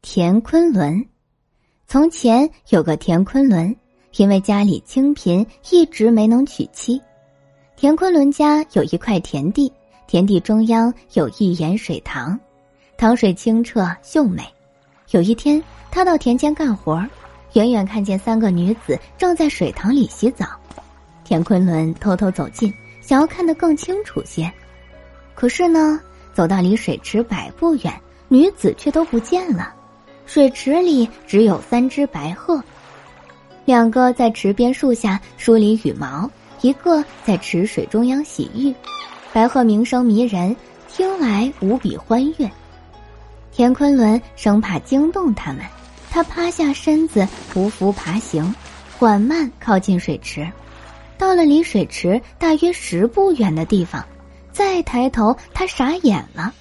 田昆仑，从前有个田昆仑，因为家里清贫，一直没能娶妻。田昆仑家有一块田地，田地中央有一眼水塘，塘水清澈秀美。有一天，他到田间干活，远远看见三个女子正在水塘里洗澡。田昆仑偷偷走近，想要看得更清楚些。可是呢，走到离水池百步远，女子却都不见了。水池里只有三只白鹤，两个在池边树下梳理羽毛，一个在池水中央洗浴。白鹤鸣声迷人，听来无比欢悦。田昆仑生怕惊动它们，他趴下身子，匍匐爬行，缓慢靠近水池。到了离水池大约十步远的地方，再抬头，他傻眼了，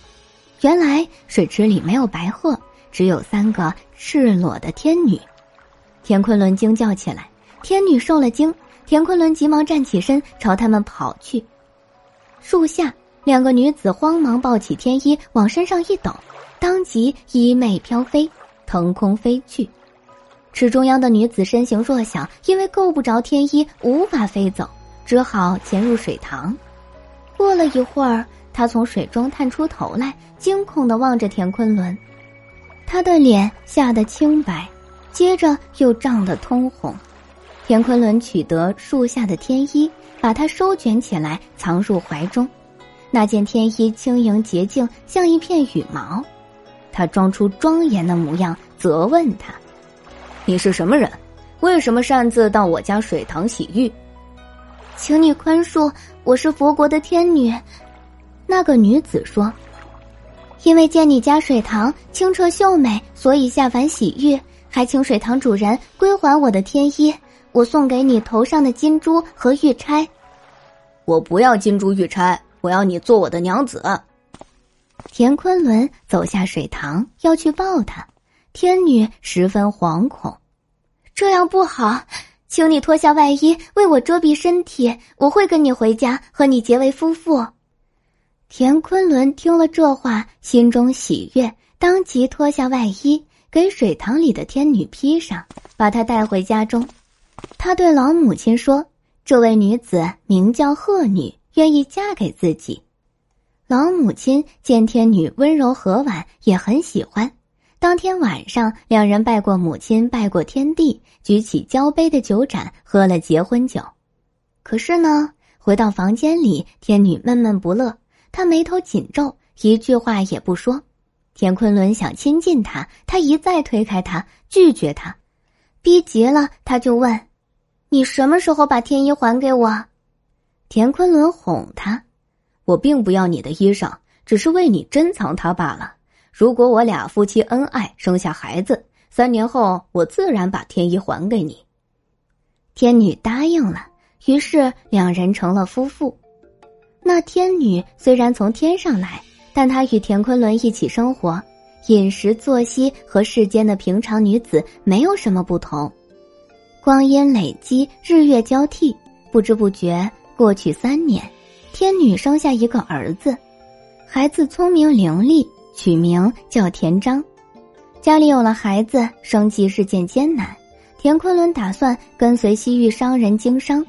原来水池里没有白鹤。只有三个赤裸的天女，田昆仑惊叫起来。天女受了惊，田昆仑急忙站起身，朝他们跑去。树下，两个女子慌忙抱起天衣往身上一抖，当即衣袂飘飞，腾空飞去。池中央的女子身形弱小，因为够不着天衣，无法飞走，只好潜入水塘。过了一会儿，她从水中探出头来，惊恐的望着田昆仑。他的脸吓得清白，接着又涨得通红。田昆仑取得树下的天衣，把它收卷起来，藏入怀中。那件天衣轻盈洁净，像一片羽毛。他装出庄严的模样，责问他：“你是什么人？为什么擅自到我家水塘洗浴？”请你宽恕，我是佛国的天女。那个女子说。因为见你家水塘清澈秀美，所以下凡洗浴，还请水塘主人归还我的天衣。我送给你头上的金珠和玉钗。我不要金珠玉钗，我要你做我的娘子。田昆仑走下水塘要去抱她，天女十分惶恐，这样不好，请你脱下外衣为我遮蔽身体，我会跟你回家和你结为夫妇。田昆仑听了这话，心中喜悦，当即脱下外衣，给水塘里的天女披上，把她带回家中。他对老母亲说：“这位女子名叫鹤女，愿意嫁给自己。”老母亲见天女温柔和婉，也很喜欢。当天晚上，两人拜过母亲，拜过天地，举起交杯的酒盏，喝了结婚酒。可是呢，回到房间里，天女闷闷不乐。他眉头紧皱，一句话也不说。田昆仑想亲近他，他一再推开他，拒绝他，逼急了，他就问：“你什么时候把天衣还给我？”田昆仑哄他：“我并不要你的衣裳，只是为你珍藏它罢了。如果我俩夫妻恩爱，生下孩子，三年后我自然把天衣还给你。”天女答应了，于是两人成了夫妇。那天女虽然从天上来，但她与田昆仑一起生活，饮食作息和世间的平常女子没有什么不同。光阴累积，日月交替，不知不觉过去三年，天女生下一个儿子，孩子聪明伶俐，取名叫田章。家里有了孩子，生计日渐艰难，田昆仑打算跟随西域商人经商。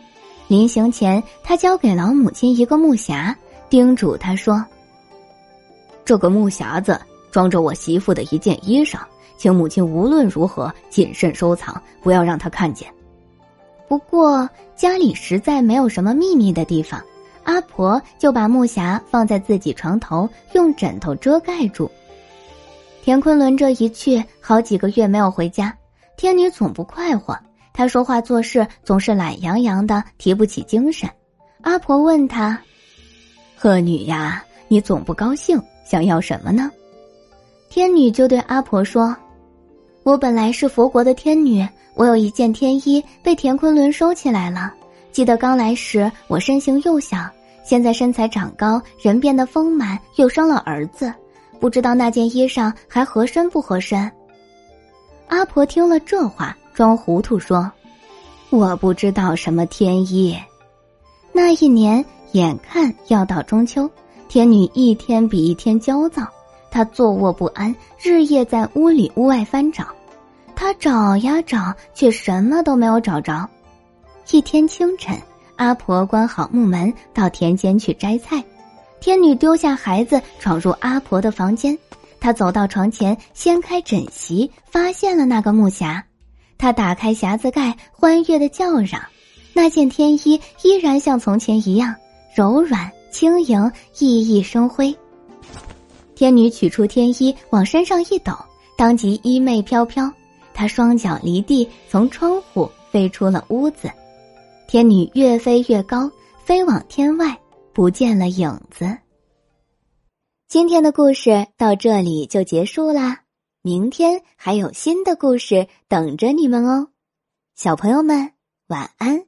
临行前，他交给老母亲一个木匣，叮嘱他说：“这个木匣子装着我媳妇的一件衣裳，请母亲无论如何谨慎收藏，不要让她看见。不过家里实在没有什么秘密的地方，阿婆就把木匣放在自己床头，用枕头遮盖住。田昆仑这一去，好几个月没有回家，天女总不快活。”他说话做事总是懒洋洋的，提不起精神。阿婆问他：“鹤女呀，你总不高兴，想要什么呢？”天女就对阿婆说：“我本来是佛国的天女，我有一件天衣被田昆仑收起来了。记得刚来时我身形幼小，现在身材长高，人变得丰满，又生了儿子，不知道那件衣裳还合身不合身。”阿婆听了这话。装糊涂说：“我不知道什么天意。”那一年眼看要到中秋，天女一天比一天焦躁。她坐卧不安，日夜在屋里屋外翻找。她找呀找，却什么都没有找着。一天清晨，阿婆关好木门，到田间去摘菜。天女丢下孩子，闯入阿婆的房间。她走到床前，掀开枕席，发现了那个木匣。她打开匣子盖，欢悦的叫嚷。那件天衣依然像从前一样柔软轻盈，熠熠生辉。天女取出天衣，往身上一抖，当即衣袂飘飘。她双脚离地，从窗户飞出了屋子。天女越飞越高，飞往天外，不见了影子。今天的故事到这里就结束啦，明天还有新的故事等着你们哦，小朋友们晚安。